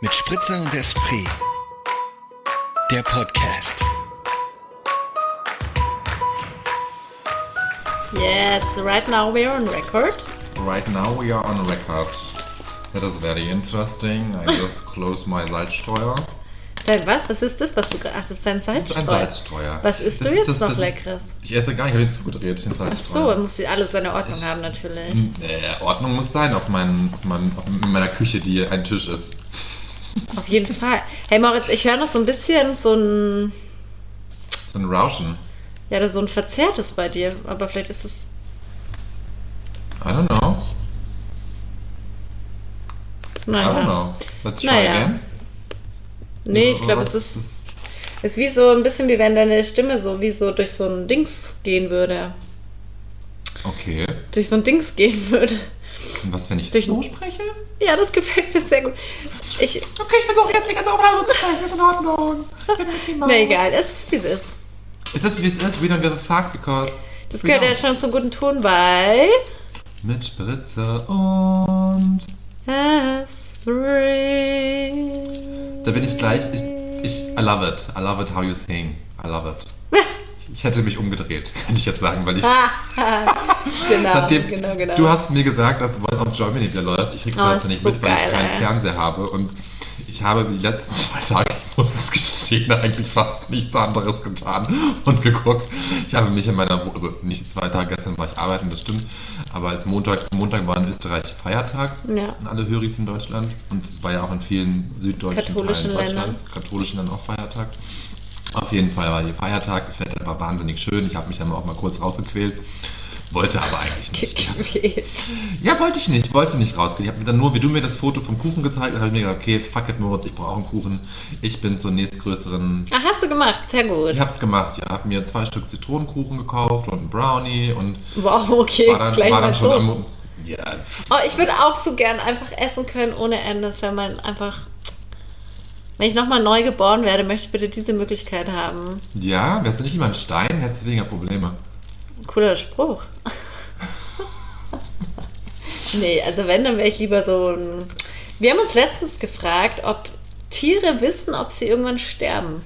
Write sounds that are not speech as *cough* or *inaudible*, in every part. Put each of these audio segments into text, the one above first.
mit Spritzer und Esprit. Der Podcast. Yes, right now we're on record. Right now we are on record. That is very interesting. I just *laughs* close my Salzsteuer. Dein was? Was ist das, was du gerade... Ach, das ist dein Das ist Salzstreuer. ein Salzsteuer. Was isst du Das jetzt das- noch das ist- Leckeres? Ich esse gar nicht, ich habe den zugedreht, den Ach so, Salzstreuer. muss sie alles seine Ordnung Ich- haben natürlich. Äh, Ordnung muss sein auf, meinen, auf, meinen, auf in meiner Küche, die ein Tisch ist. Auf jeden Fall. Hey Moritz, ich höre noch so ein bisschen so ein... So ein Rauschen. Ja, so ein Verzerrtes bei dir. Aber vielleicht ist es... I don't know. I Naja. don't know. Let's try Naja. again. Nee, ich glaube, es ist, ist wie so ein bisschen wie wenn deine Stimme so wie so durch so ein Dings gehen würde. Okay. Durch so ein Dings gehen würde. Und was, wenn ich Durch- so spreche? Ja, das gefällt mir sehr gut. Ich, Okay, ich versuche jetzt nicht ganz aufladen zu sprechen. Ist in Ordnung. Na egal, es ist wie es ist. Ist das wie es ist? We don't give a fuck because... Das gehört ja schon zum guten Ton bei Mit Spritze und... Da bin ich gleich. Ich, ich, I love it. I love it how you sing. I love it. *laughs* Ich hätte mich umgedreht, *laughs* kann ich jetzt sagen, weil ich. genau, Nachdem, genau, genau. Du hast mir gesagt, dass Voice of Germany wieder läuft. Ich krieg's Oh, das nicht so mit, weil ich keinen ey. Fernseher habe. Und ich habe die letzten *laughs* zwei Tage, ich muss es gestehen, eigentlich fast nichts anderes getan und geguckt. Ich habe mich in meiner, also nicht zwei Tage, gestern war ich arbeiten, das stimmt. Aber als Montag, Montag war in Österreich Feiertag. Ja. In alle Höris in Deutschland. Und es war ja auch in vielen süddeutschen Katholischen Teilen Ländern. Deutschlands. Katholischen dann auch Feiertag. Auf jeden Fall war hier Feiertag, das Wetter war wahnsinnig schön. Ich habe mich dann auch mal kurz rausgequält. Wollte aber eigentlich nicht. Gequält. Ja, wollte ich nicht, wollte nicht rausgehen. Ich habe mir dann nur, wie du mir das Foto vom Kuchen gezeigt hast, habe ich mir gedacht, okay, fuck it, Moritz, ich brauche einen Kuchen. Ich bin zur nächstgrößeren. Ach, hast du gemacht, sehr gut. Ich habe es gemacht, ja. Habe mir zwei Stück Zitronenkuchen gekauft und einen Brownie und Wow, okay, war dann, gleich war dann schon so. am. Ja, Oh, ich würde auch so gern einfach essen können ohne Ende. Das wäre man einfach. Wenn ich nochmal neu geboren werde, möchte ich bitte diese Möglichkeit haben. ja, wärst du nicht immer ein Stein, hättest du weniger Probleme. Cooler Spruch. nee, also wenn, dann wäre ich lieber so ein. Wir haben uns letztens gefragt, ob Tiere wissen, ob sie irgendwann sterben.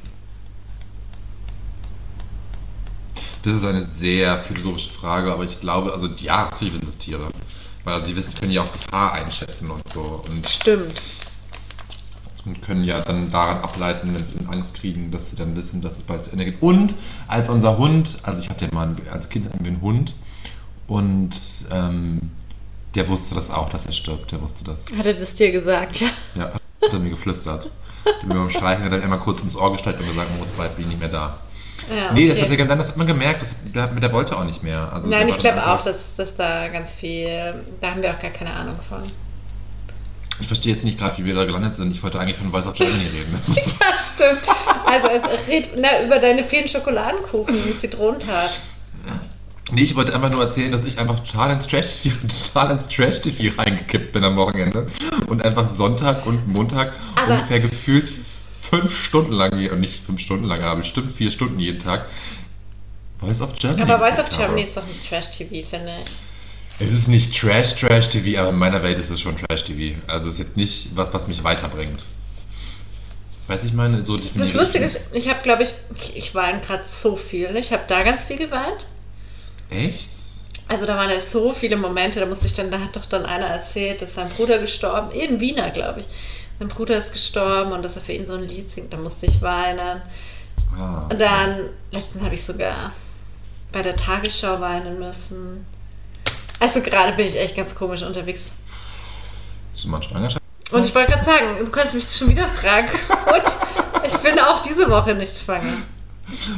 Das ist eine sehr philosophische Frage, aber ich glaube, also ja, natürlich sind es Tiere. Weil sie wissen, können ja auch Gefahr einschätzen und so. Und Stimmt. Und können ja dann daran ableiten, wenn sie Angst kriegen, dass sie dann wissen, dass es bald zu Ende geht. Und als unser Hund, also ich hatte ja mal, als Kind einen Hund und ähm, der wusste das auch, dass er stirbt, der wusste das. Hat er das dir gesagt, ja? Ja, *laughs* hat er mir geflüstert. Die mir beim Streichen hat er einmal kurz ins Ohr gestellt und gesagt, Moritz, bald bin ich nicht mehr da. ja Nee, das hat, okay. er, das hat man gemerkt, das, der, der wollte auch nicht mehr. Also Nein, der ich glaube auch, dass, dass da ganz viel. Da haben wir auch gar keine Ahnung von. Ich verstehe jetzt nicht gerade, wie wir da gelandet sind. Ich wollte eigentlich von Voice of Germany reden. *laughs* Ja, stimmt. Also, red na, über deine vielen Schokoladenkuchen mit Zitronentat. Nee, ich wollte einfach nur erzählen, dass ich einfach total ins Trash *laughs* total ins Trash TV reingekippt bin am Wochenende und einfach Sonntag und Montag Aber- ungefähr gefühlt fünf Stunden lang, und nicht fünf Stunden lang, aber bestimmt vier Stunden jeden Tag Voice of Germany. Aber Voice of Germany ist doch nicht Trash-TV, finde ich. Es ist nicht Trash Trash TV, aber in meiner Welt ist es schon Trash TV. Also es ist jetzt nicht was, was mich weiterbringt. Weiß ich meine, so definiert. Das Lustige ist, ich habe, glaube ich, ich, weine gerade so viel. Ich habe da ganz viel geweint. Echt? Also da waren ja so viele Momente, da musste ich dann, da hat doch dann einer erzählt, dass sein Bruder gestorben, in Wiener, glaube ich. Sein Bruder ist gestorben und dass er für ihn so ein Lied singt, da musste ich weinen. Ah, Und dann, letztens habe ich sogar bei der Tagesschau weinen müssen. Also gerade bin ich echt ganz komisch unterwegs. Ist du mal Schwangerschaft? Und ich wollte gerade sagen, du kannst mich schon wieder fragen. Und ich bin auch diese Woche nicht schwanger.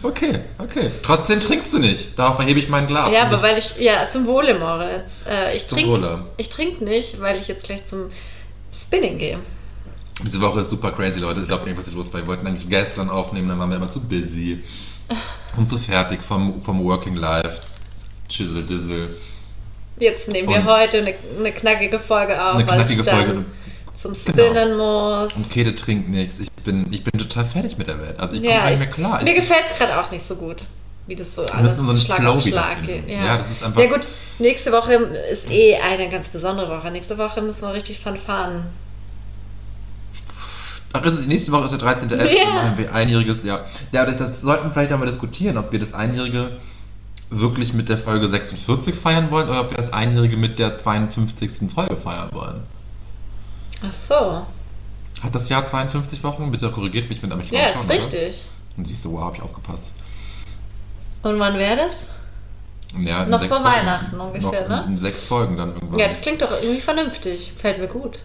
Okay, okay. Trotzdem trinkst du nicht. Darauf erhebe ich mein Glas. Ja, aber weil ich, ja, zum Wohle, Moritz. Äh, ich Zum trinke Wohle. ich trink nicht, weil ich jetzt gleich zum Spinning gehe. Diese Woche ist super crazy, Leute. Ich glaube, irgendwas ist los, weil wir wollten eigentlich gestern aufnehmen, dann waren wir immer zu busy *laughs* und zu fertig vom, vom Working Life. Chisel, Dizzle. Jetzt nehmen wir Und- heute eine, eine knackige Folge auf, Eine weil knackige ich dann Folge. zum Spinnen muss. Und Käthe trinkt nichts. Ich bin, ich bin total fertig mit der Welt. Also ich komme Ja, gar nicht ich, mehr klar. mir ich, gefällt es gerade auch nicht so gut, wie das so müssen alles unseren Schlag Flow auf Schlag geht. Ja, das ist einfach- Ja gut, nächste Woche ist eh eine ganz besondere Woche. Nächste Woche müssen wir richtig fanfaren. Ach, ist nächste Woche ist der 13.11. Ja. Dann machen wir einjähriges Jahr. Ja, das, das sollten wir vielleicht einmal diskutieren, ob wir das einjährige wirklich mit der Folge 46 feiern wollen oder ob wir das einjährige mit der 52. Folge feiern wollen. Ach so. Hat das Jahr 52 Wochen? Bitte korrigiert mich, wenn ihr mich Ja, ist oder? richtig. Und siehst du, wow, hab ich aufgepasst. Und wann wäre das? Ja, Noch vor Folgen. Weihnachten ungefähr, Noch in, ne? in sechs Folgen dann irgendwann. Ja, das klingt doch irgendwie vernünftig. Fällt mir gut.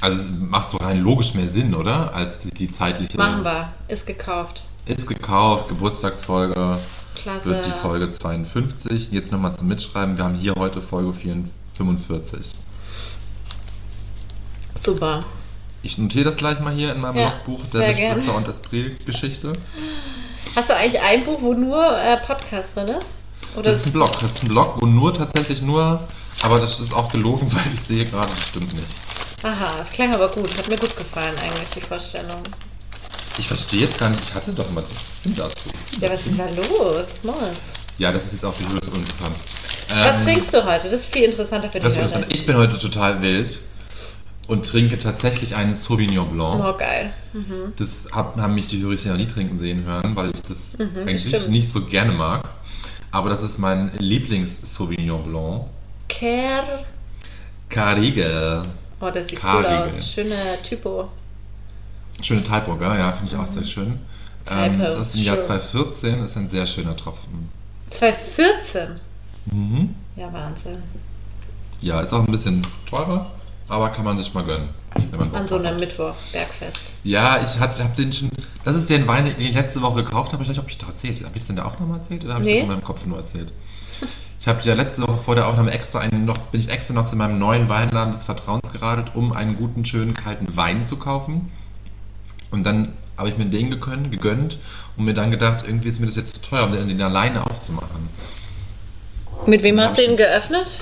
also es macht so rein logisch mehr Sinn, oder? Als die, die zeitliche... Machen wir. Ist gekauft. Ist gekauft, Geburtstagsfolge. Klasse. wird die Folge 52. Jetzt nochmal zum Mitschreiben. Wir haben hier heute Folge 45. Super. Ich notiere das gleich mal hier in meinem Ja, Logbuch der. Bespritzer und Esprit-Geschichte. Hast du eigentlich ein Buch, wo nur äh, Podcast drin ist? Oder Das ist ein Blog. Das ist ein Blog, wo nur tatsächlich nur, aber das ist auch gelogen, *laughs* weil ich sehe gerade, das stimmt nicht. Aha, es klang aber gut. Hat mir gut gefallen eigentlich, die Vorstellung. Ich verstehe jetzt gar nicht, ich hatte doch mal, was sind das? Ja, was ist denn da los? Moritz? Ja, das ist jetzt auch für Julius uninteressant. Was Ähm, trinkst du heute? Das ist viel interessanter für das interessant. ich bin heute total wild und trinke tatsächlich einen Sauvignon Blanc. Oh, geil. Das hab, haben mich die Hörer ja nie trinken sehen hören, weil ich das Mhm, das eigentlich stimmt. nicht so gerne mag. Aber das ist mein Lieblings-Sauvignon Blanc. Ker. Carige. Oh, das sieht Karige. cool aus. Schöner Typo. Schöne gell? Ja, finde ich auch sehr schön. Ähm, das ist im Jahr schön. 2014, ist ein sehr schöner Tropfen. 2014. Mhm. Ja, Wahnsinn. Ja, ist auch ein bisschen teurer, aber kann man sich mal gönnen. An so einem hat. Mittwoch, Bergfest. Ja, ich habe den schon. Das ist den Wein, den ich letzte Woche gekauft habe. Ich weiß nicht, ob ich da erzählt habe. Habe ich es in der Aufnahme erzählt oder habe ich Nee. das in meinem Kopf nur erzählt? Ich habe ja letzte Woche vor der Aufnahme extra einen noch, bin ich extra noch zu meinem neuen Weinladen des Vertrauens geradelt, um einen guten, schönen, kalten Wein zu kaufen. Und dann habe ich mir den gegönnt, gegönnt und mir dann gedacht, irgendwie ist mir das jetzt zu teuer, um den, den alleine aufzumachen. Mit wem hast du ihn stimmt. geöffnet?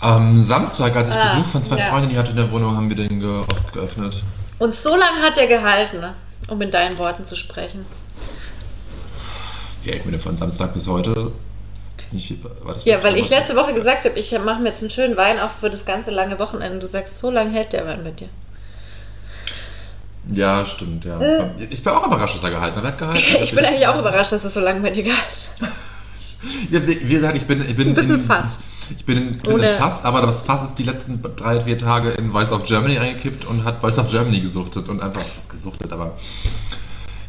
Am Samstag, als ich Ah, Besuch von zwei ja. Freundinnen hatte in der Wohnung, haben wir den ge oft geöffnet. Und so lange hat er gehalten, ne? um in deinen Worten zu sprechen. Ja, ich bin von Samstag bis heute nicht viel. War das Ja, weil ich letzte Woche gesagt habe, ich mache mir jetzt einen schönen Wein auf für das ganze lange Wochenende. Du sagst, so lange hält der Wein mit dir. Ja, stimmt, ja. Ich bin auch überrascht, dass er gehalten hat. Gehalten. *laughs* Ich bin eigentlich auch überrascht, dass es so lange mit dir gehalten hat. *laughs* Ja, wie gesagt, ich bin, ich bin Ein bisschen in, Fass. Ich bin, in, bin in Fass, aber das Fass ist die letzten drei, vier Tage in Voice of Germany eingekippt und hat Voice of Germany gesuchtet und einfach was gesuchtet, aber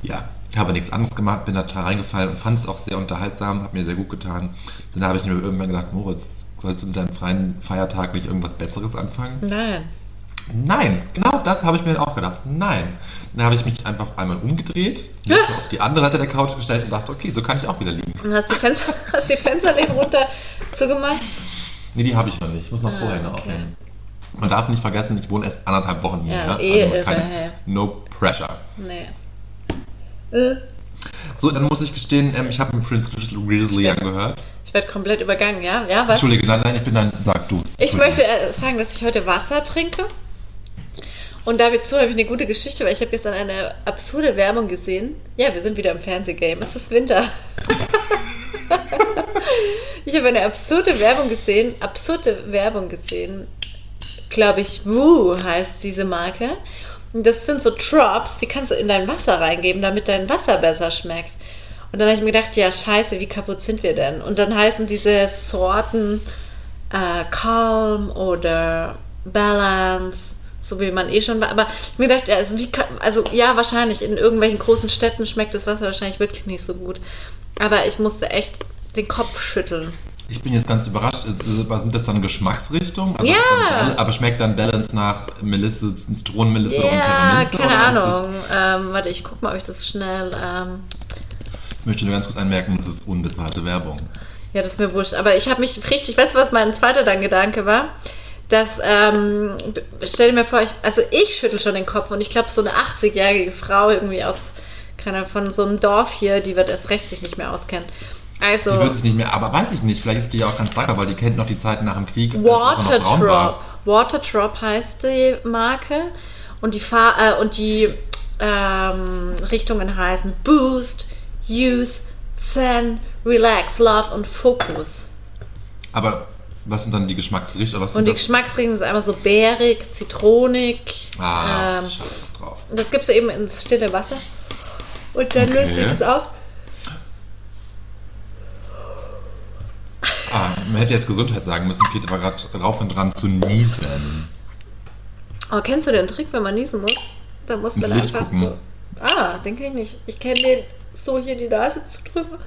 ja, habe nichts anderes gemacht, bin da total reingefallen und fand es auch sehr unterhaltsam, hat mir sehr gut getan. Dann habe ich mir irgendwann gedacht, Moritz, sollst du mit deinem freien Feiertag nicht irgendwas Besseres anfangen? Nein. Nein, genau das habe ich mir auch gedacht. Nein. Dann habe ich mich einfach einmal umgedreht, mich auf die andere Seite der Couch gestellt und dachte, okay, so kann ich auch wieder liegen. Und hast die Fenster, *laughs* hast die Fensterläden runter zugemacht? Nee, die habe ich noch nicht. Ich muss noch Ah, Vorhänge okay. aufhängen. Man darf nicht vergessen, ich wohne erst anderthalb Wochen hier. Ja, Ja, eh also irre, keine, hä? no pressure. Nee. Äh, So, dann muss ich gestehen, ähm, ich habe mir Prince Grizzly angehört. Ich werde komplett übergangen, ja? Ja, was? Entschuldige, nein, nein, ich bin dann, sag du. Ich möchte äh, sagen, dass ich heute Wasser trinke. Und dazu habe ich eine gute Geschichte, weil ich habe gestern eine absurde Werbung gesehen. Ja, wir sind wieder im Fernsehgame. Es ist Winter. *laughs* ich habe eine absurde Werbung gesehen. Absurde Werbung gesehen. Glaube ich, Woo heißt diese Marke. Und das sind so Drops, die kannst du in dein Wasser reingeben, damit dein Wasser besser schmeckt. Und dann habe ich mir gedacht, ja, scheiße, wie kaputt sind wir denn? Und dann heißen diese Sorten äh, Calm oder Balance, so wie man eh schon war. Aber ich mir gedacht, ja, also, wie kann, also ja, wahrscheinlich in irgendwelchen großen Städten schmeckt das Wasser wahrscheinlich wirklich nicht so gut. Aber ich musste echt den Kopf schütteln. Ich bin jetzt ganz überrascht. Ist, ist, was sind das dann Geschmacksrichtungen? Also, Ja. ähm, Aber schmeckt dann Balance nach Melisse, Zitronenmelisse und Ja, Pfefferminze? keine Ahnung. Ähm, warte, ich guck mal, ob ich das schnell. Ähm, Ich möchte nur ganz kurz anmerken, das ist unbezahlte Werbung. Ja, das ist mir wurscht. Aber ich habe mich richtig, weißt du, was mein zweiter dann Gedanke war? Dass, ähm, stell dir mir vor, ich, also ich schüttel schon den Kopf und ich glaube, so eine 80-jährige Frau irgendwie aus, keine Ahnung, von so einem Dorf hier, die wird erst recht sich nicht mehr auskennen. Also, Die wird sich nicht mehr, aber weiß ich nicht, vielleicht ist die ja auch ganz dankbar, weil die kennt noch die Zeiten nach dem Krieg. Waterdrop. Waterdrop heißt die Marke und die, Fahr äh, und die ähm, Richtungen heißen Boost, Use, Zen, Relax, Love und Focus. Aber was sind dann die Geschmacksrichtungen? Und sind die das? Geschmacksrichtung ist einmal so bärig, zitronig. Ah, ähm, scheiß drauf. Das gibst du eben ins stille Wasser. Und dann Okay. löst sich das auf. Ah, man hätte jetzt Gesundheit sagen müssen. Käthe war gerade drauf und dran zu niesen. Oh, kennst du den Trick, wenn man niesen muss? Da muss Ins man Licht einfach gucken. so. Ah, den kenn ich nicht. Ich kenne den so hier die Nase zu drücken.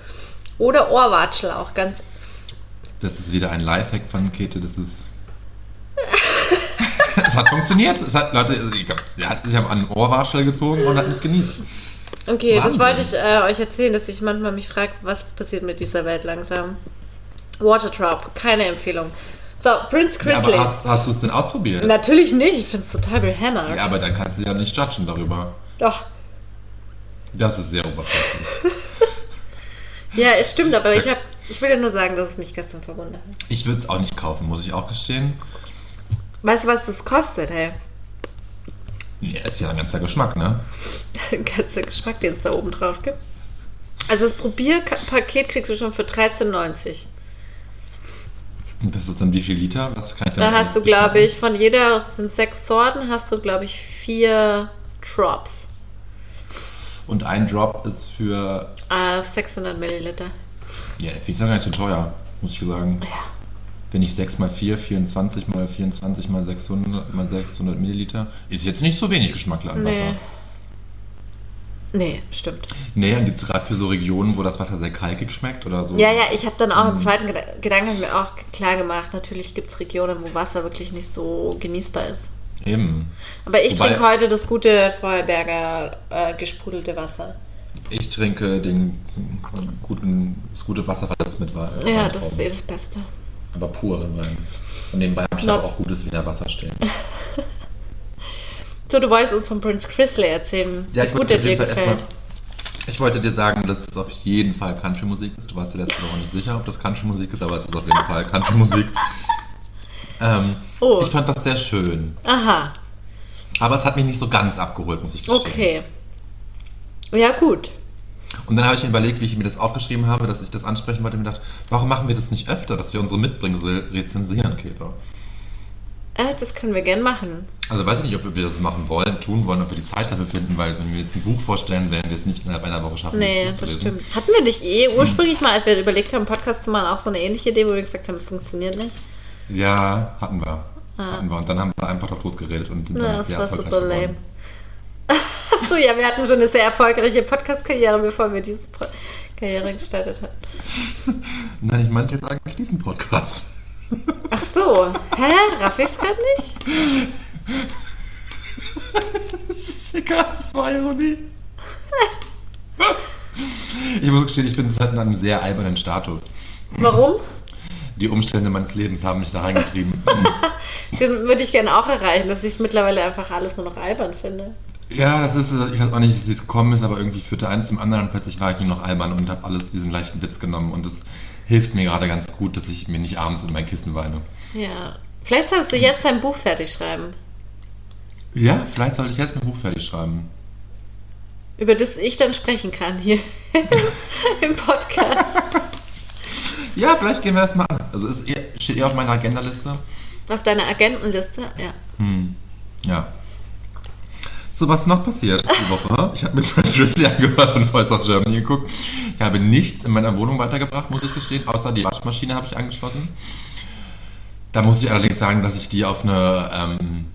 Oder Ohrwatschel auch ganz. Das ist wieder ein Lifehack von Käthe. Das ist. *laughs* es hat funktioniert. Es hat, Leute, ich glaub, der hat sich am an den Ohrwaschel gezogen und hat nicht genießt. Okay, das Wahnsinn. wollte ich äh, euch erzählen, dass ich manchmal mich frage, was passiert mit dieser Welt langsam. Water Drop, keine Empfehlung. So, Prince Ja, Chrisley. aber hast, hast du es denn ausprobiert? Natürlich nicht, ich finde es total behämmert. Ja, aber dann kannst du ja nicht judgen darüber. Doch. Das ist sehr oberflächlich. *laughs* Ja, es stimmt, aber ich, hab, ich will ja nur sagen, dass es mich gestern verwundert hat. Ich würde es auch nicht kaufen, muss ich auch gestehen. Weißt du, was das kostet, hey? Ja, ist ja ein ganzer Geschmack, ne? *laughs* Der ganze Geschmack, den es da oben drauf gibt. Also das Probierpaket kriegst du schon für 13,90. Und das ist dann wie viel Liter? Was kann ich Da hast du, glaube ich, von jeder, es sind sechs Sorten, hast du, glaube ich, vier Drops. Und ein Drop ist für. Äh, 600 Milliliter. Ja, finde ich gar nicht so teuer, muss ich sagen. Ja. Wenn ich 6 mal 4, 24 mal 24 mal 600 mal 600 Milliliter, ist jetzt nicht so wenig Geschmackler an Nee. Wasser. Nee, stimmt. Nee, dann gibt es gerade für so Regionen, wo das Wasser sehr kalkig schmeckt oder so. Ja, ja, ich habe dann auch Mhm. im zweiten Geda Gedanken mir auch klar gemacht, natürlich gibt es Regionen, wo Wasser wirklich nicht so genießbar ist. Eben. Aber ich Wobei- trinke heute das gute Vorarlberger äh, gesprudelte Wasser. Ich trinke den guten, das gute Wasser, was mit Wein. Ja, das ist eh das Beste. Aber puren Wein. Und nebenbei habe ich aber auch gutes Wiener Wasser stehen. *laughs* So, du wolltest uns von Prince Chrisley erzählen, Ja, wie ich gut wollte der dir gefällt. erstmal. Ich wollte dir sagen, dass es auf jeden Fall Country-Musik ist. Du warst dir letzte Woche nicht sicher, ob das Country-Musik ist, aber es ist auf jeden Fall Country-Musik. *laughs* ähm, Oh. Ich fand das sehr schön. Aha, Aber es hat mich nicht so ganz abgeholt, muss ich gestehen. okay. Ja, gut. Und dann habe ich mir überlegt, wie ich mir das aufgeschrieben habe, dass ich das ansprechen wollte und mir gedacht, warum machen wir das nicht öfter, dass wir unsere Mitbringsel rezensieren, Käthe? Äh, das können wir gern machen. Also weiß ich nicht, ob wir das machen wollen, tun wollen, ob wir die Zeit dafür finden, weil wenn wir jetzt ein Buch vorstellen, werden wir es nicht innerhalb einer Woche schaffen. Nee, das lesen. stimmt. Hatten wir nicht eh ursprünglich mal, als wir überlegt haben, Podcast zu machen, auch so eine ähnliche Idee, wo wir gesagt haben, funktioniert nicht? Ja, hatten wir. Hatten wir. Und dann haben wir einfach drauf losgeredet und sind damit das sehr war erfolgreich super lame. Achso, ja, wir hatten schon eine sehr erfolgreiche Podcast-Karriere, bevor wir diese Pro Karriere gestartet hatten. Nein, ich meinte jetzt eigentlich diesen Podcast. Ach so, hä? Raff ich's gerade nicht? Das ist egal, das war Ironie. Ich muss gestehen, ich bin in einem sehr albernen Status. Warum? Die Umstände meines Lebens haben mich da reingetrieben. *laughs* Den würde ich gerne auch erreichen, dass ich es mittlerweile einfach alles nur noch albern finde. Ja, das ist, ich weiß auch nicht, wie es gekommen ist, aber irgendwie führte eins zum anderen und plötzlich war ich nur noch albern und habe alles diesen leichten Witz genommen und das hilft mir gerade ganz gut, dass ich mir nicht abends in mein Kissen weine. Ja. Vielleicht solltest du jetzt dein Buch fertig schreiben, Ja, vielleicht sollte ich jetzt mein Buch fertig schreiben. über das ich dann sprechen kann hier *laughs* im Podcast. Ja, vielleicht gehen wir das mal an. Also es ist eher, steht eher auf meiner Agendaliste. Auf deiner Agentenliste, ja. Hm. Ja. So, was noch passiert die Woche? Ich habe mit Prince Drizzly angehört und Voice of Germany geguckt. Ich habe nichts in meiner Wohnung weitergebracht, muss ich gestehen, außer die Waschmaschine habe ich angeschlossen. Da muss ich allerdings sagen, dass ich die auf eine ähm,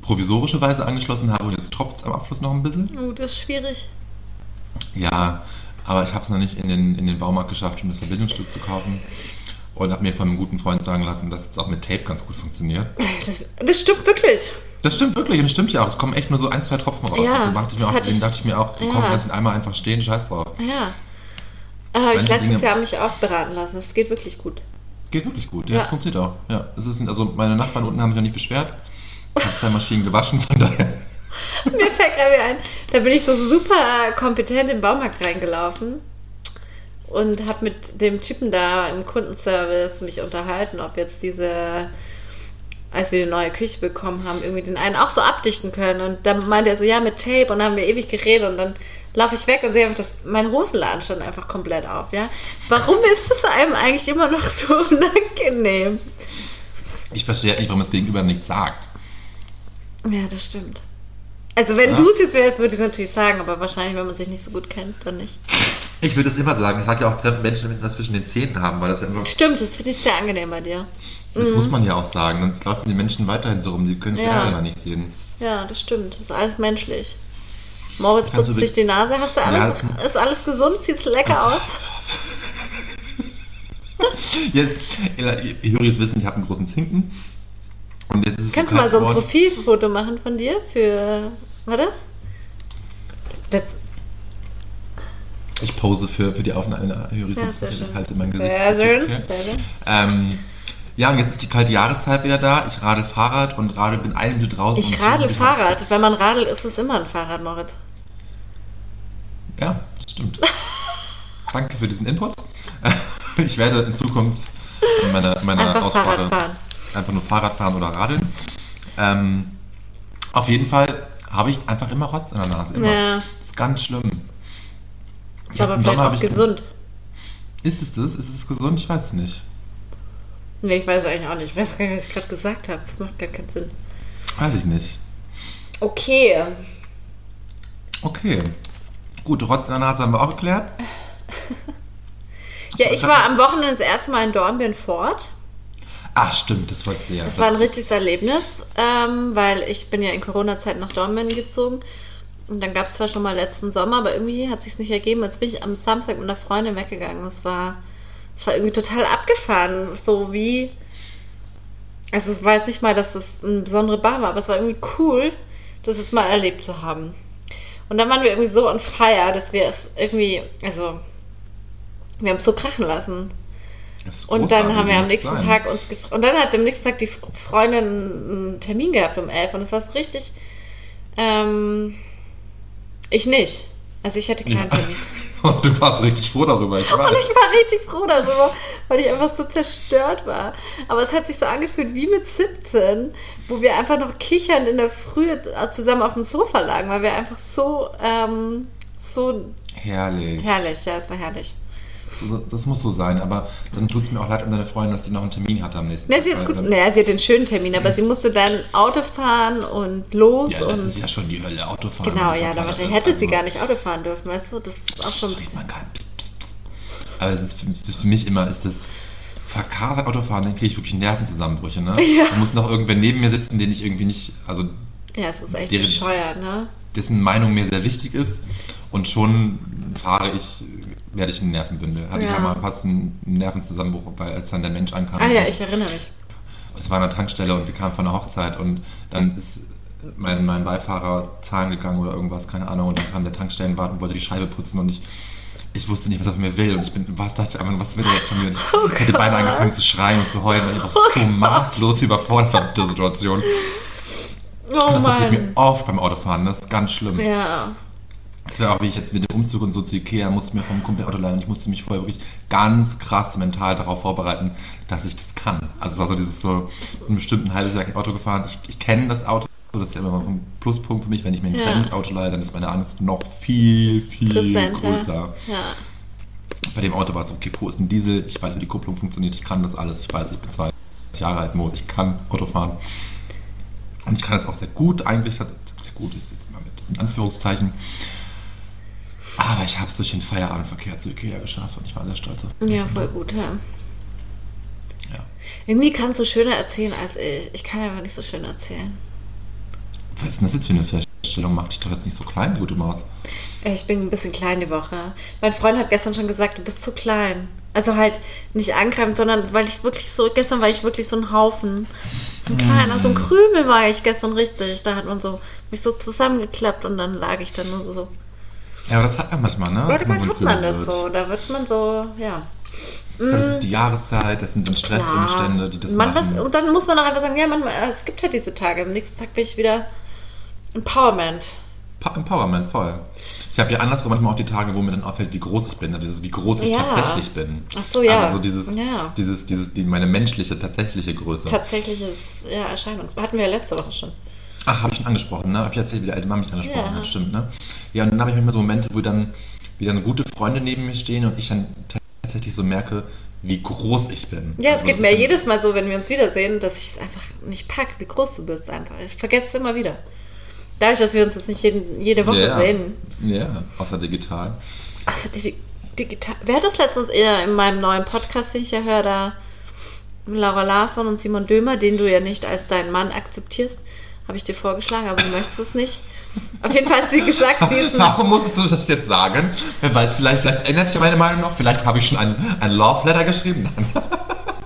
provisorische Weise angeschlossen habe und jetzt tropft es am Abschluss noch ein bisschen. Oh, das ist schwierig. Ja, aber ich habe es noch nicht in den, in den Baumarkt geschafft, um das Verbindungsstück zu kaufen. Und habe mir von einem guten Freund sagen lassen, dass es auch mit Tape ganz gut funktioniert. Das, das stimmt wirklich. Das stimmt wirklich und das stimmt ja auch. Es kommen echt nur so ein, zwei Tropfen raus. Ja, also dachte ich mir auch, ich- dachte ich mir auch, ja. komm, lass ihn einmal einfach stehen, scheiß drauf. Ja. Habe ich letztes Dinge- Jahr mich auch beraten lassen. Das geht wirklich gut. Geht wirklich gut, ja, Ja. funktioniert auch. Ja, es ist, also meine Nachbarn unten haben sich noch nicht beschwert. Ich habe zwei Maschinen gewaschen, von daher. *laughs* Mir fällt gerade wieder ein, da bin ich so super kompetent im Baumarkt reingelaufen und habe mit dem Typen da im Kundenservice mich unterhalten, ob jetzt diese, als wir die neue Küche bekommen haben, irgendwie den einen auch so abdichten können. Und dann meinte er so, ja, mit Tape und dann haben wir ewig geredet und dann laufe ich weg und sehe einfach, dass mein Hosenladen stand einfach komplett auf, ja. Warum ist es einem eigentlich immer noch so *laughs* unangenehm? Ich verstehe halt nicht, warum das Gegenüber nichts sagt. Ja, das stimmt. Also wenn Ja. du es jetzt wärst, würde ich es natürlich sagen, aber wahrscheinlich, wenn man sich nicht so gut kennt, dann nicht. Ich würde es immer sagen. Ich sage ja auch Menschen, wenn das zwischen den Zähnen haben, weil das ja immer. Stimmt, das finde ich sehr angenehm bei dir. Das muss man ja auch sagen. Sonst laufen die Menschen weiterhin so rum. Die können sich Ja. selber nicht sehen. Ja, das stimmt. Das ist alles menschlich. Moritz Kannst putzt sich die Nase. Hast du alles? Ja, ist alles gesund? Sieht's lecker Das- aus? *laughs* Jetzt, ihr Juris wissen, ich habe einen großen Zinken. Und jetzt ist es Kannst du mal so ein. Profilfoto machen von dir für. Warte. Das, Ich pose für, für die Aufnahme. Ja, sehr schön. halte mein Gesicht. Sehr schön. Okay. Sehr schön. Ähm, ja, und jetzt ist die kalte Jahreszeit wieder da. Ich radel Fahrrad und radel bin eine Minute draußen. Ich radel Fahrrad. Wenn man radelt, ist es immer ein Fahrrad, Moritz. Ja, das stimmt. *laughs* Danke für diesen Input. *laughs* Ich werde in Zukunft in meiner, in meiner Einfach Aussprache einfach nur Fahrrad fahren oder radeln. Ähm, auf jeden Fall habe ich einfach immer Rotz in der Nase. Immer. Ja. Das ist ganz schlimm. Ist aber vielleicht auch gesund. Ist es das? Ist es gesund? Ich weiß es nicht. Nee, ich weiß eigentlich auch nicht. Ich weiß gar nicht, was ich gerade gesagt habe. Das macht gar keinen Sinn. Weiß ich nicht. Okay. Okay. Gut, Rotz in der Nase haben wir auch geklärt. Ja, ich war am Wochenende das erste Mal in Dornbirn fort. Ach, stimmt, das wolltest du ja. Das war ein richtiges Erlebnis, ähm, weil ich bin ja in Corona-Zeit nach Dornbirn gezogen. Und dann gab es zwar schon mal letzten Sommer, aber irgendwie hat sich nicht ergeben. Jetzt bin ich am Samstag mit einer Freundin weggegangen. Das war, das war irgendwie total abgefahren. So wie. Also es war jetzt nicht mal, dass das eine besondere Bar war, aber es war irgendwie cool, das jetzt mal erlebt zu haben. Und dann waren wir irgendwie so on fire, dass wir es irgendwie, also wir haben es so krachen lassen. Und dann haben wir am nächsten es sein. Tag uns gefragt. Und dann hat am nächsten Tag die Freundin einen Termin gehabt um elf. Und es war so richtig. Ähm, ich nicht. Also ich hatte keinen Ja. Termin. *laughs* Und du warst richtig froh darüber, ich Und weiß. ich war richtig froh darüber, weil ich einfach so zerstört war. Aber es hat sich so angefühlt wie mit 17, wo wir einfach noch kichernd in der Früh zusammen auf dem Sofa lagen, weil wir einfach so, ähm, so Herrlich. herrlich, ja, es war herrlich. Das muss so sein, aber dann tut es mir auch leid um deine Freundin, dass die noch einen Termin hatte am nächsten Ne, sie hat Weil gut, dann- naja, sie hat den schönen Termin, aber sie musste dann Auto fahren und los Ja, das ist ja schon die Hölle, Autofahren. genau, Das ja, war da gerade- wahrscheinlich hätte sie also- gar nicht Auto fahren dürfen, weißt du, das ist auch schon ein bisschen. man kann. Psst, psst, psst. Aber das ist für, für mich immer, ist das verkadert Autofahren, dann kriege ich wirklich Nervenzusammenbrüche, ne? *laughs* Ja. Da muss noch irgendwer neben mir sitzen, den ich irgendwie nicht, also Ja, es ist echt Deren- bescheuert, ne? dessen Meinung mir sehr wichtig ist und schon fahre ich, werde ich ein Nervenbündel. Hatte ich Ja. einmal fast einen Nervenzusammenbruch, weil als dann der Mensch ankam. Ah ja, ich erinnere mich. Es war an der Tankstelle und wir kamen von der Hochzeit und dann ist mein, mein Beifahrer zahlen gegangen oder irgendwas, keine Ahnung, und dann kam der Tankstellenwart und wollte die Scheibe putzen und ich, ich wusste nicht, was er von mir will und ich bin, was dachte ich einfach, was will er jetzt von mir? Und Oh ich hätte beinahe angefangen zu schreien und zu heulen, weil ich einfach so maßlos überfordert war mit der Situation. Oh Und das passiert mir oft beim Autofahren, das ist ganz schlimm. Ja. Das wäre auch, wie ich jetzt mit dem Umzug und so zu Ikea musste ich mir vom Kumpel Auto leihen und ich musste mich vorher wirklich ganz krass mental darauf vorbereiten, dass ich das kann. Also es war so dieses so, ein bestimmten halbes Jahr kein Auto gefahren. Ich, ich kenne das Auto, das ist ja immer ein Pluspunkt für mich. Wenn ich mir ein Ja. fremdes Auto leihe, dann ist meine Angst noch viel, viel Präsenter. größer. Ja. Bei dem Auto war es, okay, cool, ist ein Diesel, ich weiß, wie die Kupplung funktioniert, ich kann das alles, ich weiß, ich bin 20 Jahre alt, Mo, ich kann Auto fahren. Und ich kann es auch sehr gut eigentlich, sehr gut, jetzt mal mit in Anführungszeichen. Aber ich habe es durch den Feierabendverkehr zu Ikea geschafft und ich war sehr stolz auf mich. Ja, voll gut, ja. Ja. Irgendwie kannst du schöner erzählen als ich. Ich kann einfach nicht so schön erzählen. Was ist denn das jetzt für eine Feststellung? Mach dich doch jetzt nicht so klein, gute Maus. Ich bin ein bisschen klein die Woche. Mein Freund hat gestern schon gesagt, du bist zu klein. Also halt nicht angreifend, sondern weil ich wirklich so, gestern war ich wirklich so ein Haufen. So ein kleiner, so ein Krümel war ich gestern richtig. Da hat man so mich so zusammengeklappt und dann lag ich dann nur so. Ja, aber das hat man manchmal, ne? Manchmal ein hat man das wird. so. Da wird man so, ja. Das ist die Jahreszeit, das sind dann Stressumstände, die das manchmal, machen. Und dann muss man auch einfach sagen, ja, manchmal, es gibt halt diese Tage. Am nächsten Tag bin ich wieder Empowerment. Pa- Empowerment, voll. Ich habe ja andersrum manchmal auch die Tage, wo mir dann auffällt, wie groß ich bin, also dieses, wie groß ich Ja. tatsächlich bin. Ach so, ja. Also so dieses, Ja. dieses, dieses, die, meine menschliche, tatsächliche Größe. Tatsächliches ja, Erscheinungs. Hatten wir ja letzte Woche schon. Ach, habe ich schon angesprochen, ne? Habe ich erzählt, wie die alte Mama mich angesprochen Ja. hat, stimmt, ne? Ja, und dann habe ich manchmal so Momente, wo dann wieder gute Freunde neben mir stehen und ich dann tatsächlich so merke, wie groß ich bin. Ja, es Also geht mir jedes Mal so, wenn wir uns wiedersehen, dass ich es einfach nicht pack, wie groß du bist einfach. Ich vergesse es immer wieder. Dadurch, dass wir uns jetzt nicht jeden, jede Woche ja. sehen. Ja, außer digital. Also die, digital. Wer hat das letztens eher in meinem neuen Podcast, den ich ja höre, da Laura Larsson und Simon Dömer, den du ja nicht als deinen Mann akzeptierst, habe ich dir vorgeschlagen, aber du möchtest es nicht. Auf jeden Fall hat sie gesagt, sie ist ein *laughs* Warum musstest du das jetzt sagen? Weil es vielleicht, vielleicht ändert sich meine Meinung noch. Vielleicht habe ich schon ein, ein Love Letter geschrieben. *laughs*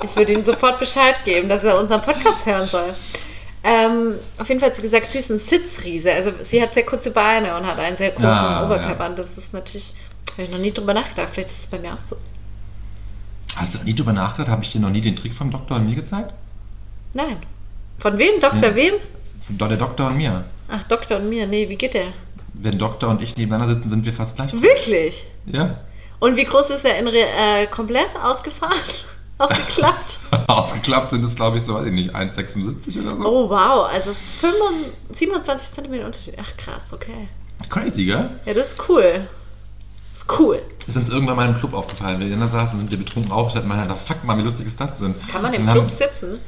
Ich würde ihm sofort Bescheid geben, dass er unseren Podcast hören soll. Ähm, auf jeden Fall hat sie gesagt, sie ist ein Sitzriese. Also sie hat sehr kurze Beine und hat einen sehr großen Ah, Oberkörper. ja. Das ist natürlich, habe ich noch nie drüber nachgedacht. Vielleicht ist es bei mir auch so. Hast du noch nie drüber nachgedacht? Habe ich dir noch nie den Trick vom Doktor und mir gezeigt? Nein. Von wem? Doktor Ja. wem? Von der Doktor und mir. Ach, Doktor und mir. Nee, wie geht der? Wenn Doktor und ich nebeneinander sitzen, sind wir fast gleich. Wirklich? Ja. Und wie groß ist er in Re äh, komplett ausgefahren? *laughs* Ausgeklappt? *laughs* Ausgeklappt sind es, glaube ich, so, weiß ich nicht, 1,76 oder so. Oh, wow. Also 25, 27 Zentimeter Unterschied. Ach, krass, okay. Crazy, gell? Ja, das ist cool. Das ist cool. Ist uns irgendwann mal im Club aufgefallen. Wir da saßen, sind wir betrunken aufgestanden, meinen, fuck mal, wie lustig ist das denn? Kann man im Club haben- sitzen?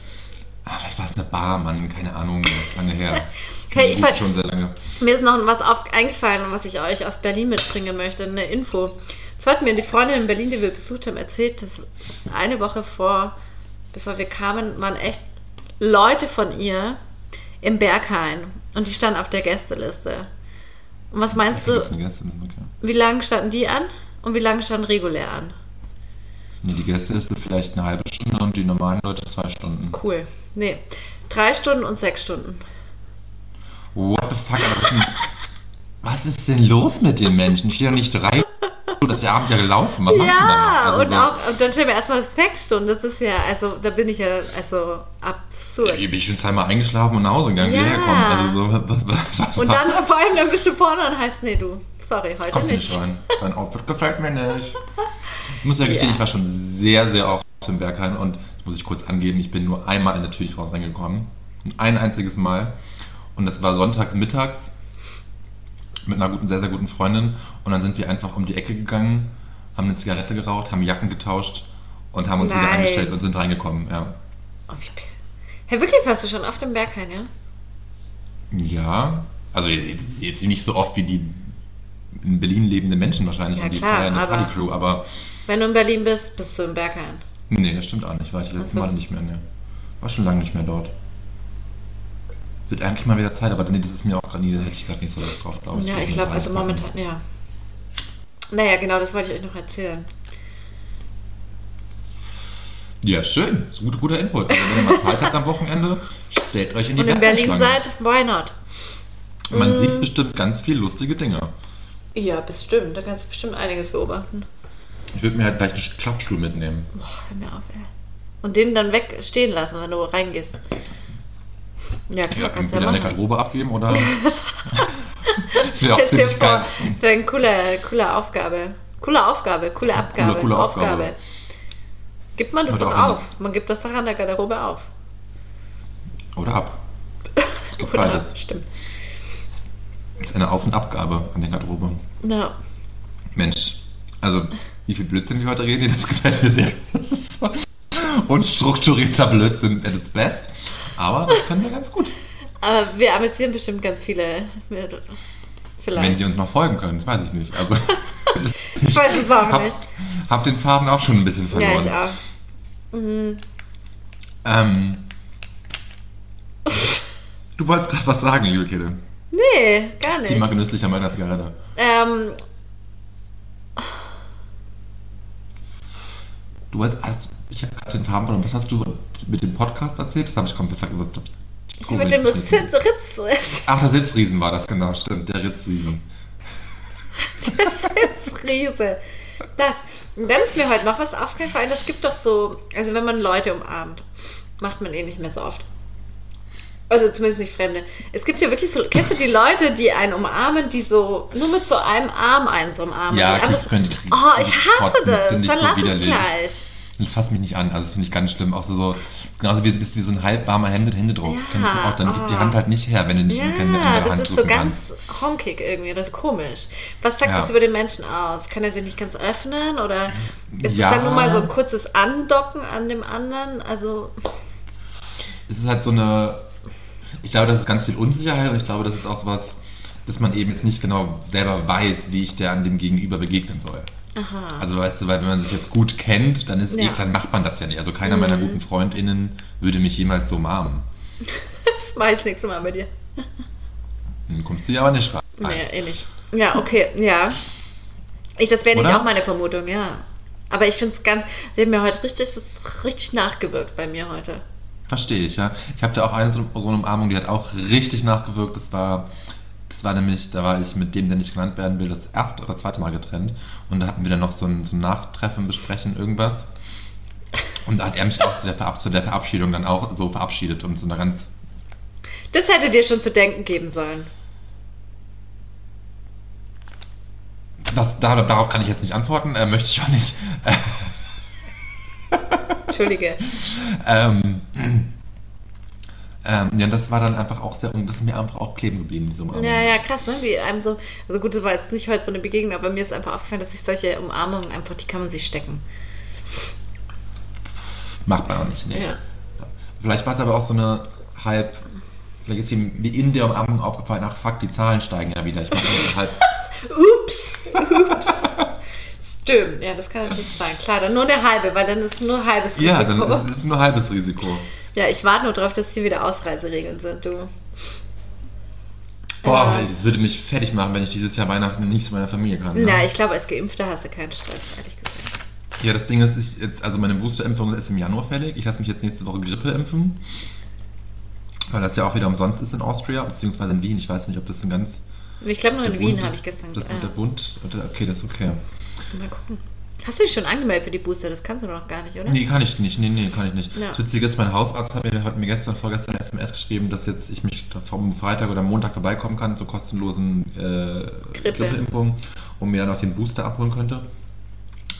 Ah, vielleicht war es eine Bar, Mann, keine Ahnung, das ist lange her. *laughs* Hey, ich Gut, weiß- schon sehr lange. Mir ist noch was auf, eingefallen, was ich euch aus Berlin mitbringen möchte, eine Info. Das hat mir die Freundin in Berlin, die wir besucht haben, erzählt, dass eine Woche vor, bevor wir kamen, waren echt Leute von ihr im Berghain und die standen auf der Gästeliste. Und was meinst du, Gäste, okay. wie lange standen die an und wie lange standen regulär an? Nee, die Gäste ist vielleicht eine halbe Stunde und die normalen Leute zwei Stunden. Cool. Nee, drei Stunden und sechs Stunden. What the fuck, was, ist denn- los mit den Menschen? Ich stehe doch nicht drei Stunden, das ist der Abend ja gelaufen. Was Ja, noch? und so, auch, und dann stellen wir erstmal sechs Stunden. Das ist ja, also, da bin ich ja, also, absurd. Ja, bin ich schon zweimal eingeschlafen und nach Hause gegangen, Ja. Also so, was, was, was, Und dann vor allem, dann bist du vorne und heißt, nee, du, sorry, heute kommst nicht. rein. Dein Outfit gefällt mir nicht. Ich muss ja gestehen, Ja. ich war schon sehr, sehr oft im Berghain und das muss ich kurz angeben, ich bin nur einmal in der Tür raus reingekommen. Ein einziges Mal. Und das war sonntags mittags mit einer guten, sehr, sehr guten Freundin. Und dann sind wir einfach um die Ecke gegangen, haben eine Zigarette geraucht, haben Jacken getauscht und haben uns wieder Nein. angestellt und sind reingekommen. Ja. Oh, Hey, wirklich warst du schon auf dem Berghain, ja? Ja, also jetzt nicht so oft wie die in Berlin lebenden Menschen wahrscheinlich Ja, und die klar, feiernde aber- Partycrew, aber Wenn du in Berlin bist, bist du im Berghain. nee, das stimmt auch nicht, war ich die letzten so. Male nicht mehr, ne. War schon lange nicht mehr dort. Wird eigentlich mal wieder Zeit, aber nee, das ist mir auch gerade nie, da hätte ich gerade nicht so drauf, glaube ich. Ja, ich glaube, also momentan, ja. Naja, genau, das wollte ich euch noch erzählen. Ja, schön. Das ist ein guter, Input. Also, wenn ihr mal Zeit habt am Wochenende, stellt euch in die Und in Berlin seid, why not? Man Mm. sieht bestimmt ganz viel lustige Dinge. Ja, bestimmt. Da kannst du bestimmt einiges beobachten. Ich würde mir halt gleich einen Klappstuhl mitnehmen. Boah, hör mir auf, ey. Und den dann wegstehen lassen, wenn du reingehst. Ja, klar, Ja, kannst du ja eine. Garderobe abgeben oder. *laughs* *laughs* Das wäre auch Stell's dir vor, geil. das wäre eine coole, coole Aufgabe. Coole Aufgabe, coole Abgabe. coole Aufgabe. Gibt man das doch auf? Man gibt das doch an der Garderobe auf. Oder ab. *laughs* Es gibt Oder beides. ab, stimmt. Ist eine Auf- und Abgabe an der Garderobe. Ja. Mensch, also wie viel Blödsinn wir heute reden, *laughs* das gefällt mir sehr. Unstrukturierter Blödsinn at its best. Aber das können wir ganz gut. Aber wir amüsieren bestimmt ganz viele. Wir- Wenn Vielleicht. die uns mal folgen können, das weiß ich nicht. Also, *laughs* Ich weiß es auch hab, nicht. hab den Faden auch schon ein bisschen Ja, verloren. ich auch. Mhm. Ähm, du wolltest gerade was sagen, liebe Kette. Nee, gar Zieh mal nicht. genüsslich an meiner Zigarette. Ähm, Du hast, hast ich habe gerade den Faden verloren. Was hast du mit dem Podcast erzählt? Das habe ich komplett vergessen. ich mit dem Ritz, Ritz, Ach, der Sitzriesen war das, genau, stimmt. Der Ritzriesen. Riese. Das. Und dann ist mir heute noch was aufgefallen. Es gibt doch so, also wenn man Leute umarmt, macht man eh nicht mehr so oft. Also zumindest nicht Fremde. Es gibt ja wirklich so, kennst du die Leute, die einen umarmen, die so nur mit so einem Arm einen so umarmen? Ja, Die andere- könnte ich- Oh, ich hasse kotzen, das das. ich Dann so lass es widerlich. gleich. Ich fasse mich nicht an, also das finde ich ganz schlimm. Auch so, so genauso wie, wie so ein halb warmer Hemd- Händedruck. Ja, auch, dann gib die oh. Hand halt nicht her, wenn du nicht in keine Ja, andere das Hand ist so ganz honkig irgendwie, das ist komisch. Was sagt Ja. das über den Menschen aus? Kann er sich nicht ganz öffnen oder ist Ja. es dann nur mal so ein kurzes Andocken an dem anderen? Also, Es ist halt so eine. Ich glaube, das ist ganz viel Unsicherheit und ich glaube, das ist auch sowas, dass man eben jetzt nicht genau selber weiß, wie ich der an dem Gegenüber begegnen soll. Aha. Also weißt du, weil wenn man sich jetzt gut kennt, dann ist eh Ja. Mhm. klar, macht man das ja nicht. Also keiner meiner guten FreundInnen würde mich jemals so umarmen. *laughs* das mache ich das nächste Mal bei dir. *laughs* Dann kommst du ja aber nicht rein. Nee, eh nicht. Ja, okay, ja. Ich, das wäre nämlich auch meine Vermutung, ja. Aber ich finde es ganz, wir haben mir heute richtig, das ist richtig nachgewirkt bei mir heute. Verstehe ich, ja. Ich habe da auch eine so, so eine Umarmung, die hat auch richtig nachgewirkt. Das war, das war nämlich, da war ich mit dem, der nicht genannt werden will, das erste oder zweite Mal getrennt. Und da hatten wir dann noch so ein, so ein Nachtreffen, besprechen, irgendwas. Und da hat er mich auch zu der, Verab zu der Verabschiedung dann auch so verabschiedet und so eine ganz. Das hätte dir schon zu denken geben sollen. Das, da, darauf kann ich jetzt nicht antworten, äh, möchte ich auch nicht. *laughs* Entschuldige. Ähm, ähm, ja, das war dann einfach auch sehr, und das ist mir einfach auch kleben geblieben, diese Umarmung. Ja, ja, krass, ne? Wie einem so, also gut, das war jetzt nicht heute so eine Begegnung, aber mir ist einfach aufgefallen, dass sich solche Umarmungen einfach, die kann man sich stecken. Macht man auch nicht, nee. Ja. Vielleicht war es aber auch so eine halb, vielleicht ist ihm wie in der Umarmung aufgefallen, ach fuck, die Zahlen steigen ja wieder. Ich mache *laughs* halb, Ups, ups. Stimmt, ja, das kann natürlich sein. Klar, dann nur eine halbe, weil dann ist nur halbes Risiko. ja, dann ist es nur halbes Risiko. Ja, ich warte nur darauf, dass hier wieder Ausreiseregeln sind, du. Boah, Äh. es würde mich fertig machen, wenn ich dieses Jahr Weihnachten nicht zu meiner Familie kann. ne? Ja, ich glaube, als Geimpfter hast du keinen Stress, ehrlich gesagt. Ja, das Ding ist, ich jetzt, also meine Boosterimpfung ist im Januar fällig. Ich lasse mich jetzt nächste Woche Grippe impfen. Weil das ja auch wieder umsonst ist in Austria, beziehungsweise in Wien. Ich weiß nicht, ob das ein ganz. Ich glaube, nur in Wien habe ich gestern Das äh, mit der Bund. Okay, das ist okay. Mal gucken. Hast du dich schon angemeldet für die Booster? Das kannst du doch noch gar nicht, oder? Nee, kann ich nicht. Nee, nee, kann ich nicht. Ja. Das Witzige ist, mein Hausarzt hat mir, hat mir gestern, vorgestern SMS geschrieben, dass jetzt ich mich vom Freitag oder Montag vorbeikommen kann zur kostenlosen äh, Grippe. Grippeimpfung und mir dann auch den Booster abholen könnte.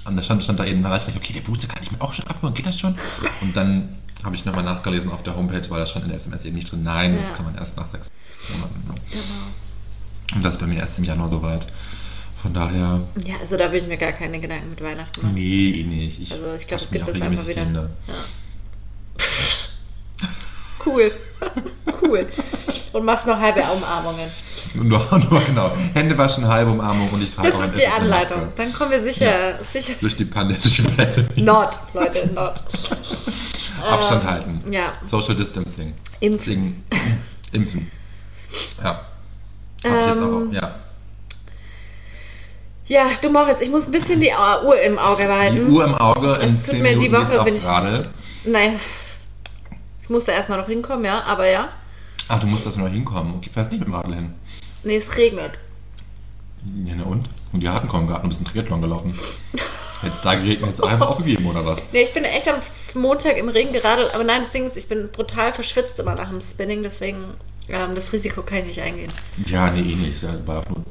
Und da stand, stand da eben Nachricht, okay, der Booster kann ich mir auch schon abholen, geht das schon? Und dann habe ich nochmal nachgelesen auf der Homepage, weil da stand in der SMS eben nicht drin, nein, Ja. das kann man erst nach sechs Monaten. Ne? Genau. Und das ist bei mir erst im Januar soweit. Von daher, Ja, also da will ich mir gar keine Gedanken mit Weihnachten machen. nee, eh nicht. Ich Also ich glaube, es gibt jetzt einfach wieder. Ja. *laughs* Cool. *laughs* cool. Und machst noch halbe Umarmungen. Nur, *laughs* nur genau. Hände waschen, halbe Umarmung und ich trage Das auch ist die Anleitung. Dann kommen wir sicher, sicher. Durch die pandemischen Welt. Not, Leute, not. Abstand Ähm, halten. Ja. Social Distancing. Impfen. Impfen. Ja. Hab ich jetzt Ähm, auch. Ja. Ja, du Moritz, ich muss ein bisschen die Uhr im Auge Die behalten. Uhr im Auge, in Es tut 10 mir die Minuten geht's Woche, bin aufs ich- Radl. Naja, ich muss da erstmal noch hinkommen, ja, aber ja. Ach, du musst das noch hinkommen. Okay, fährst nicht mit dem Radl hin. Nee, es regnet. Ja, na und? Und die Harten kommen gerade ein bisschen Triathlon gelaufen. Jetzt da geregnet, jetzt einfach aufgegeben, oder was? Nee, ich bin echt am Montag im Regen geradelt, aber nein, das Ding ist, ich bin brutal verschwitzt immer nach dem Spinning, deswegen ähm, das Risiko kann ich nicht eingehen. Ja, nee, eh nicht. Ja, War auch nur ein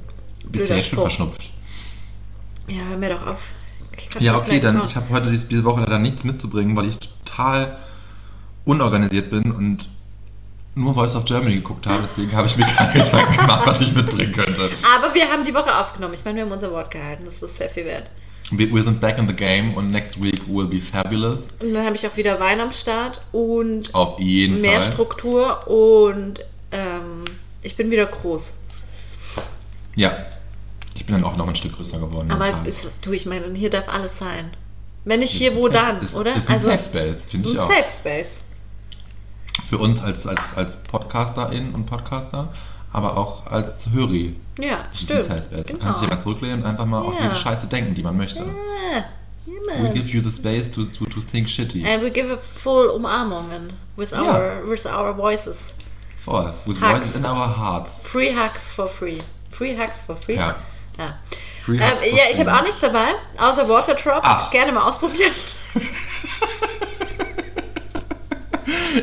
bisschen Spruch. verschnupft. Ja, hör mir doch auf. Ja, okay, dann. Ich habe heute diese, diese Woche leider nichts mitzubringen, weil ich total unorganisiert bin und nur Voice of Germany geguckt habe. Deswegen habe ich mir *laughs* keine Gedanken gemacht, was ich mitbringen könnte. Aber wir haben die Woche aufgenommen. Ich meine, wir haben unser Wort gehalten. Das ist sehr viel wert. Wir, wir sind back in the game und next week will be fabulous. Und dann habe ich auch wieder Wein am Start und Auf jeden mehr Fall. Struktur und ähm, ich bin wieder groß. Ja. Ich bin dann auch noch ein Stück größer geworden. Aber ist, du, ich meine, hier darf alles sein. Wenn nicht hier, wo dann, ist, oder? Ist ein Safe Space, finde ich auch. Safe Space. Für uns als, als, als PodcasterInnen und Podcaster, aber auch als Höri. Ja, stimmt. Safe Space. Genau. kann sich jemand zurücklehnen und einfach mal auch Ja. jede Scheiße denken, die man möchte. Ja, We man. give you the space to, to, to think shitty. And we give a full Umarmungen with Ja. our, with our voices. Voll. With Hugs. voices in our hearts. Free Hugs for free. Free Hugs for free? Ja. Ja. Ähm, ja, ich habe auch nichts dabei, außer Water Drop. Ah. Gerne mal ausprobieren. *laughs*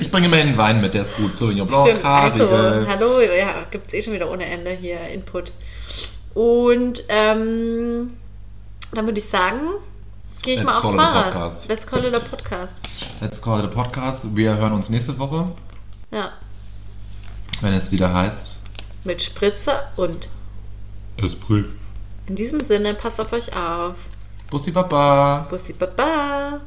Ich bringe immerhin Wein mit, der ist gut. Sauvignon Blanc, Stimmt. Also, hallo, ja, gibt es eh schon wieder ohne Ende hier Input. Und ähm, dann würde ich sagen, gehe ich Let's mal aufs Fahrrad. Let's call it a podcast. Let's call it a podcast. Wir hören uns nächste Woche, Ja, wenn es wieder heißt. mit Spritzer und Esprit. In diesem Sinne, passt auf euch auf. Bussi Baba. Bussi Baba.